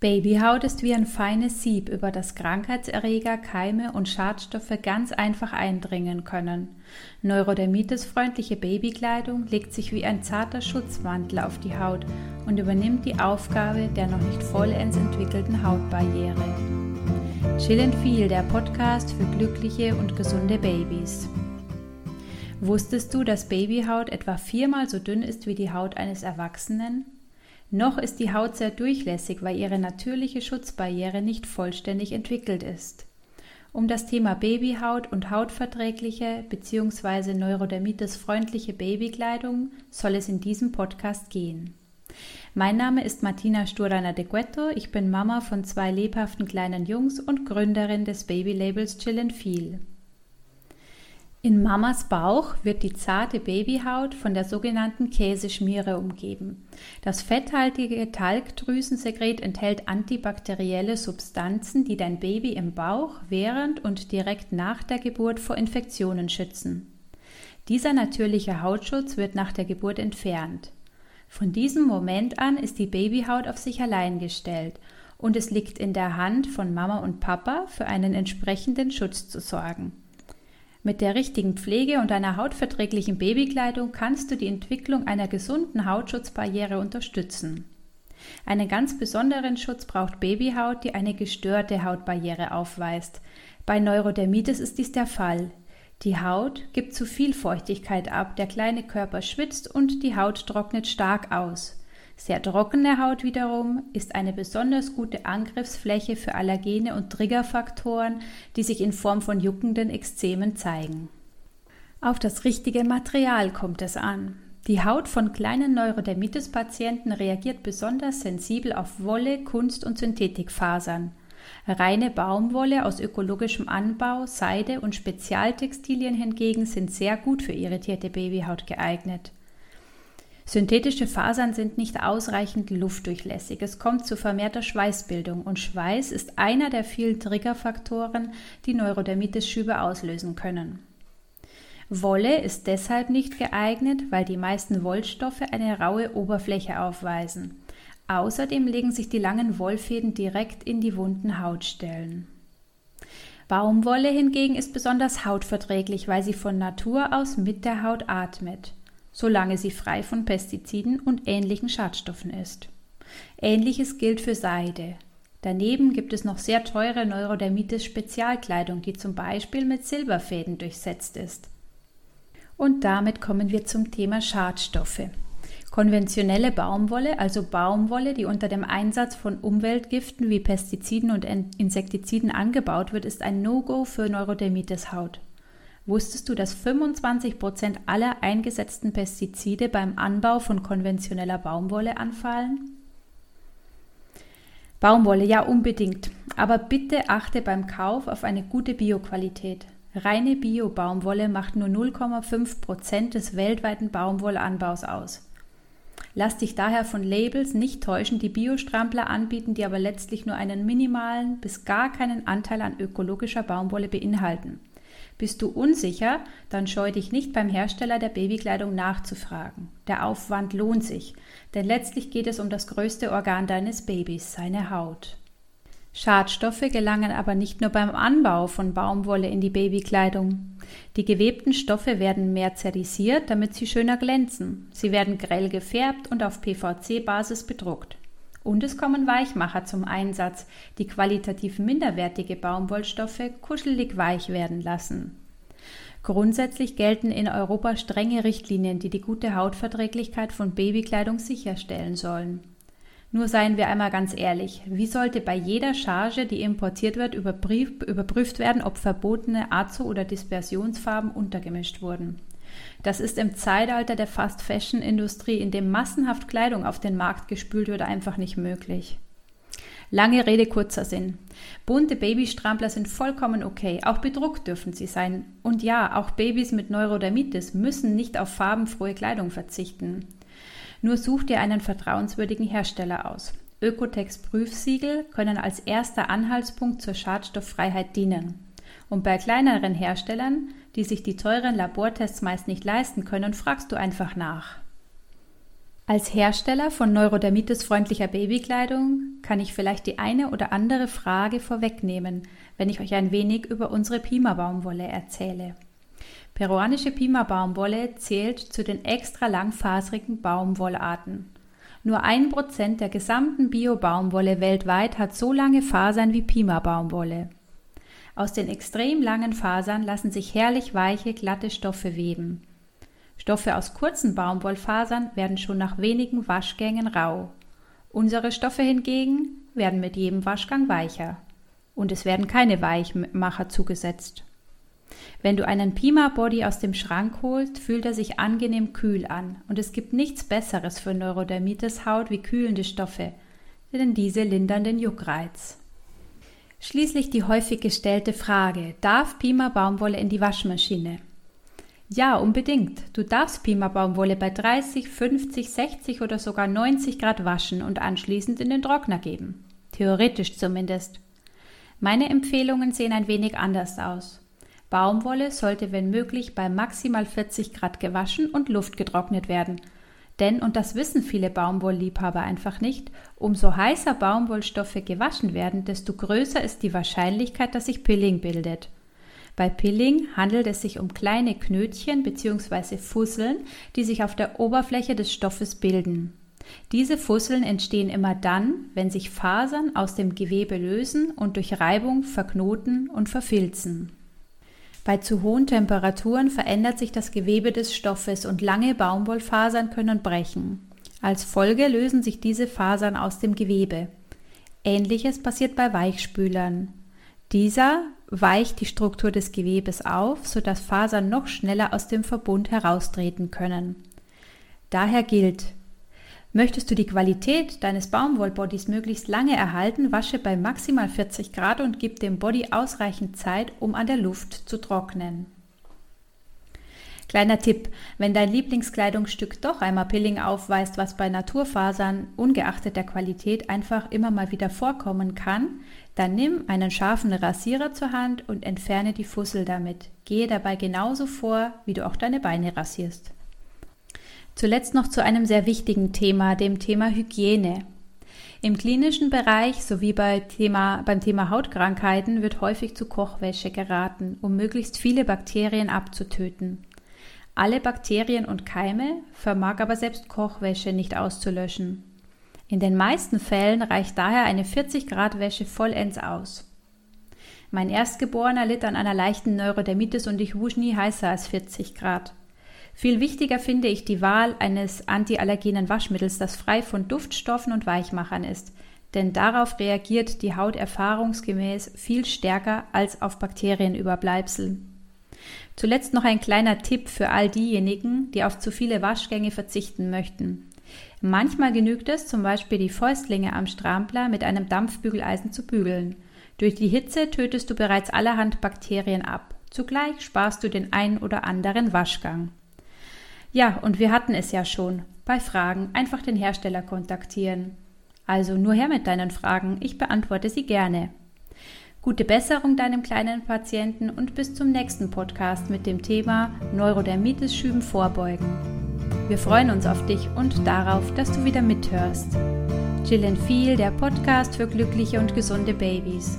Babyhaut ist wie ein feines Sieb, über das Krankheitserreger, Keime und Schadstoffe ganz einfach eindringen können. Neurodermitis-freundliche Babykleidung legt sich wie ein zarter Schutzmantel auf die Haut und übernimmt die Aufgabe der noch nicht vollends entwickelten Hautbarriere. Chill Feel, der Podcast für glückliche und gesunde Babys. Wusstest du, dass Babyhaut etwa viermal so dünn ist wie die Haut eines Erwachsenen? Noch ist die Haut sehr durchlässig, weil ihre natürliche Schutzbarriere nicht vollständig entwickelt ist. Um das Thema Babyhaut und hautverträgliche bzw. neurodermitis-freundliche Babykleidung soll es in diesem Podcast gehen. Mein Name ist Martina Sturreiner de Guetto, ich bin Mama von zwei lebhaften kleinen Jungs und Gründerin des Babylabels Chill and Feel. In Mamas Bauch wird die zarte Babyhaut von der sogenannten Käseschmiere umgeben. Das fetthaltige Talgdrüsensekret enthält antibakterielle Substanzen, die dein Baby im Bauch während und direkt nach der Geburt vor Infektionen schützen. Dieser natürliche Hautschutz wird nach der Geburt entfernt. Von diesem Moment an ist die Babyhaut auf sich allein gestellt und es liegt in der Hand von Mama und Papa für einen entsprechenden Schutz zu sorgen. Mit der richtigen Pflege und einer hautverträglichen Babykleidung kannst du die Entwicklung einer gesunden Hautschutzbarriere unterstützen. Einen ganz besonderen Schutz braucht Babyhaut, die eine gestörte Hautbarriere aufweist. Bei Neurodermitis ist dies der Fall. Die Haut gibt zu viel Feuchtigkeit ab, der kleine Körper schwitzt und die Haut trocknet stark aus. Sehr trockene Haut wiederum ist eine besonders gute Angriffsfläche für Allergene und Triggerfaktoren, die sich in Form von juckenden Ekzemen zeigen. Auf das richtige Material kommt es an. Die Haut von kleinen Neurodermitis-Patienten reagiert besonders sensibel auf Wolle, Kunst- und Synthetikfasern. Reine Baumwolle aus ökologischem Anbau, Seide und Spezialtextilien hingegen sind sehr gut für irritierte Babyhaut geeignet. Synthetische Fasern sind nicht ausreichend luftdurchlässig. Es kommt zu vermehrter Schweißbildung und Schweiß ist einer der vielen Triggerfaktoren, die Neurodermitis-Schübe auslösen können. Wolle ist deshalb nicht geeignet, weil die meisten Wollstoffe eine raue Oberfläche aufweisen. Außerdem legen sich die langen Wollfäden direkt in die wunden Hautstellen. Baumwolle hingegen ist besonders hautverträglich, weil sie von Natur aus mit der Haut atmet solange sie frei von Pestiziden und ähnlichen Schadstoffen ist. Ähnliches gilt für Seide. Daneben gibt es noch sehr teure Neurodermitis-Spezialkleidung, die zum Beispiel mit Silberfäden durchsetzt ist. Und damit kommen wir zum Thema Schadstoffe. Konventionelle Baumwolle, also Baumwolle, die unter dem Einsatz von Umweltgiften wie Pestiziden und Insektiziden angebaut wird, ist ein No-Go für Neurodermitis-Haut. Wusstest du, dass 25 Prozent aller eingesetzten Pestizide beim Anbau von konventioneller Baumwolle anfallen? Baumwolle, ja unbedingt. Aber bitte achte beim Kauf auf eine gute Bioqualität. Reine Bio-Baumwolle macht nur 0,5 Prozent des weltweiten Baumwollanbaus aus. Lass dich daher von Labels nicht täuschen, die Biostrampler anbieten, die aber letztlich nur einen minimalen bis gar keinen Anteil an ökologischer Baumwolle beinhalten. Bist du unsicher, dann scheu dich nicht beim Hersteller der Babykleidung nachzufragen. Der Aufwand lohnt sich, denn letztlich geht es um das größte Organ deines Babys, seine Haut. Schadstoffe gelangen aber nicht nur beim Anbau von Baumwolle in die Babykleidung. Die gewebten Stoffe werden mehr zerisiert, damit sie schöner glänzen. Sie werden grell gefärbt und auf PVC-Basis bedruckt. Und es kommen Weichmacher zum Einsatz, die qualitativ minderwertige Baumwollstoffe kuschelig weich werden lassen. Grundsätzlich gelten in Europa strenge Richtlinien, die die gute Hautverträglichkeit von Babykleidung sicherstellen sollen. Nur seien wir einmal ganz ehrlich, wie sollte bei jeder Charge, die importiert wird, überprüft werden, ob verbotene Azo- oder Dispersionsfarben untergemischt wurden? Das ist im Zeitalter der Fast-Fashion-Industrie, in dem massenhaft Kleidung auf den Markt gespült wird, einfach nicht möglich. Lange Rede, kurzer Sinn. Bunte Babystrampler sind vollkommen okay. Auch bedruckt dürfen sie sein. Und ja, auch Babys mit Neurodermitis müssen nicht auf farbenfrohe Kleidung verzichten. Nur such dir einen vertrauenswürdigen Hersteller aus. Ökotex Prüfsiegel können als erster Anhaltspunkt zur Schadstofffreiheit dienen. Und bei kleineren Herstellern, die sich die teuren Labortests meist nicht leisten können, fragst du einfach nach. Als Hersteller von neurodermitis-freundlicher Babykleidung kann ich vielleicht die eine oder andere Frage vorwegnehmen, wenn ich euch ein wenig über unsere Pima-Baumwolle erzähle. Peruanische Pima-Baumwolle zählt zu den extra langfaserigen Baumwollarten. Nur ein Prozent der gesamten Bio-Baumwolle weltweit hat so lange Fasern wie Pima-Baumwolle. Aus den extrem langen Fasern lassen sich herrlich weiche, glatte Stoffe weben. Stoffe aus kurzen Baumwollfasern werden schon nach wenigen Waschgängen rau. Unsere Stoffe hingegen werden mit jedem Waschgang weicher. Und es werden keine Weichmacher zugesetzt. Wenn du einen Pima Body aus dem Schrank holst, fühlt er sich angenehm kühl an und es gibt nichts Besseres für Neurodermitis Haut wie kühlende Stoffe, denn diese lindern den Juckreiz. Schließlich die häufig gestellte Frage, darf Pima Baumwolle in die Waschmaschine? Ja, unbedingt. Du darfst Pima Baumwolle bei 30, 50, 60 oder sogar 90 Grad waschen und anschließend in den Trockner geben. Theoretisch zumindest. Meine Empfehlungen sehen ein wenig anders aus. Baumwolle sollte wenn möglich bei maximal 40 Grad gewaschen und luftgetrocknet werden. Denn, und das wissen viele Baumwollliebhaber einfach nicht, umso heißer Baumwollstoffe gewaschen werden, desto größer ist die Wahrscheinlichkeit, dass sich Pilling bildet. Bei Pilling handelt es sich um kleine Knötchen bzw. Fusseln, die sich auf der Oberfläche des Stoffes bilden. Diese Fusseln entstehen immer dann, wenn sich Fasern aus dem Gewebe lösen und durch Reibung verknoten und verfilzen. Bei zu hohen Temperaturen verändert sich das Gewebe des Stoffes und lange Baumwollfasern können brechen. Als Folge lösen sich diese Fasern aus dem Gewebe. Ähnliches passiert bei Weichspülern. Dieser weicht die Struktur des Gewebes auf, sodass Fasern noch schneller aus dem Verbund heraustreten können. Daher gilt, möchtest du die Qualität deines Baumwollbodies möglichst lange erhalten, wasche bei maximal 40 Grad und gib dem Body ausreichend Zeit, um an der Luft zu trocknen. Kleiner Tipp, wenn dein Lieblingskleidungsstück doch einmal Pilling aufweist, was bei Naturfasern ungeachtet der Qualität einfach immer mal wieder vorkommen kann, dann nimm einen scharfen Rasierer zur Hand und entferne die Fussel damit. Gehe dabei genauso vor, wie du auch deine Beine rasierst. Zuletzt noch zu einem sehr wichtigen Thema, dem Thema Hygiene. Im klinischen Bereich sowie bei Thema, beim Thema Hautkrankheiten wird häufig zu Kochwäsche geraten, um möglichst viele Bakterien abzutöten. Alle Bakterien und Keime vermag aber selbst Kochwäsche nicht auszulöschen. In den meisten Fällen reicht daher eine 40 Grad Wäsche vollends aus. Mein Erstgeborener litt an einer leichten Neurodermitis und ich wusch nie heißer als 40 Grad. Viel wichtiger finde ich die Wahl eines antiallergenen Waschmittels, das frei von Duftstoffen und Weichmachern ist, denn darauf reagiert die Haut erfahrungsgemäß viel stärker als auf Bakterienüberbleibsel. Zuletzt noch ein kleiner Tipp für all diejenigen, die auf zu viele Waschgänge verzichten möchten. Manchmal genügt es, zum Beispiel die Fäustlinge am Strampler mit einem Dampfbügeleisen zu bügeln. Durch die Hitze tötest du bereits allerhand Bakterien ab. Zugleich sparst du den ein oder anderen Waschgang. Ja, und wir hatten es ja schon. Bei Fragen einfach den Hersteller kontaktieren. Also nur her mit deinen Fragen, ich beantworte sie gerne. Gute Besserung deinem kleinen Patienten und bis zum nächsten Podcast mit dem Thema Neurodermitis Schüben vorbeugen. Wir freuen uns auf dich und darauf, dass du wieder mithörst. Jill Feel, der Podcast für glückliche und gesunde Babys.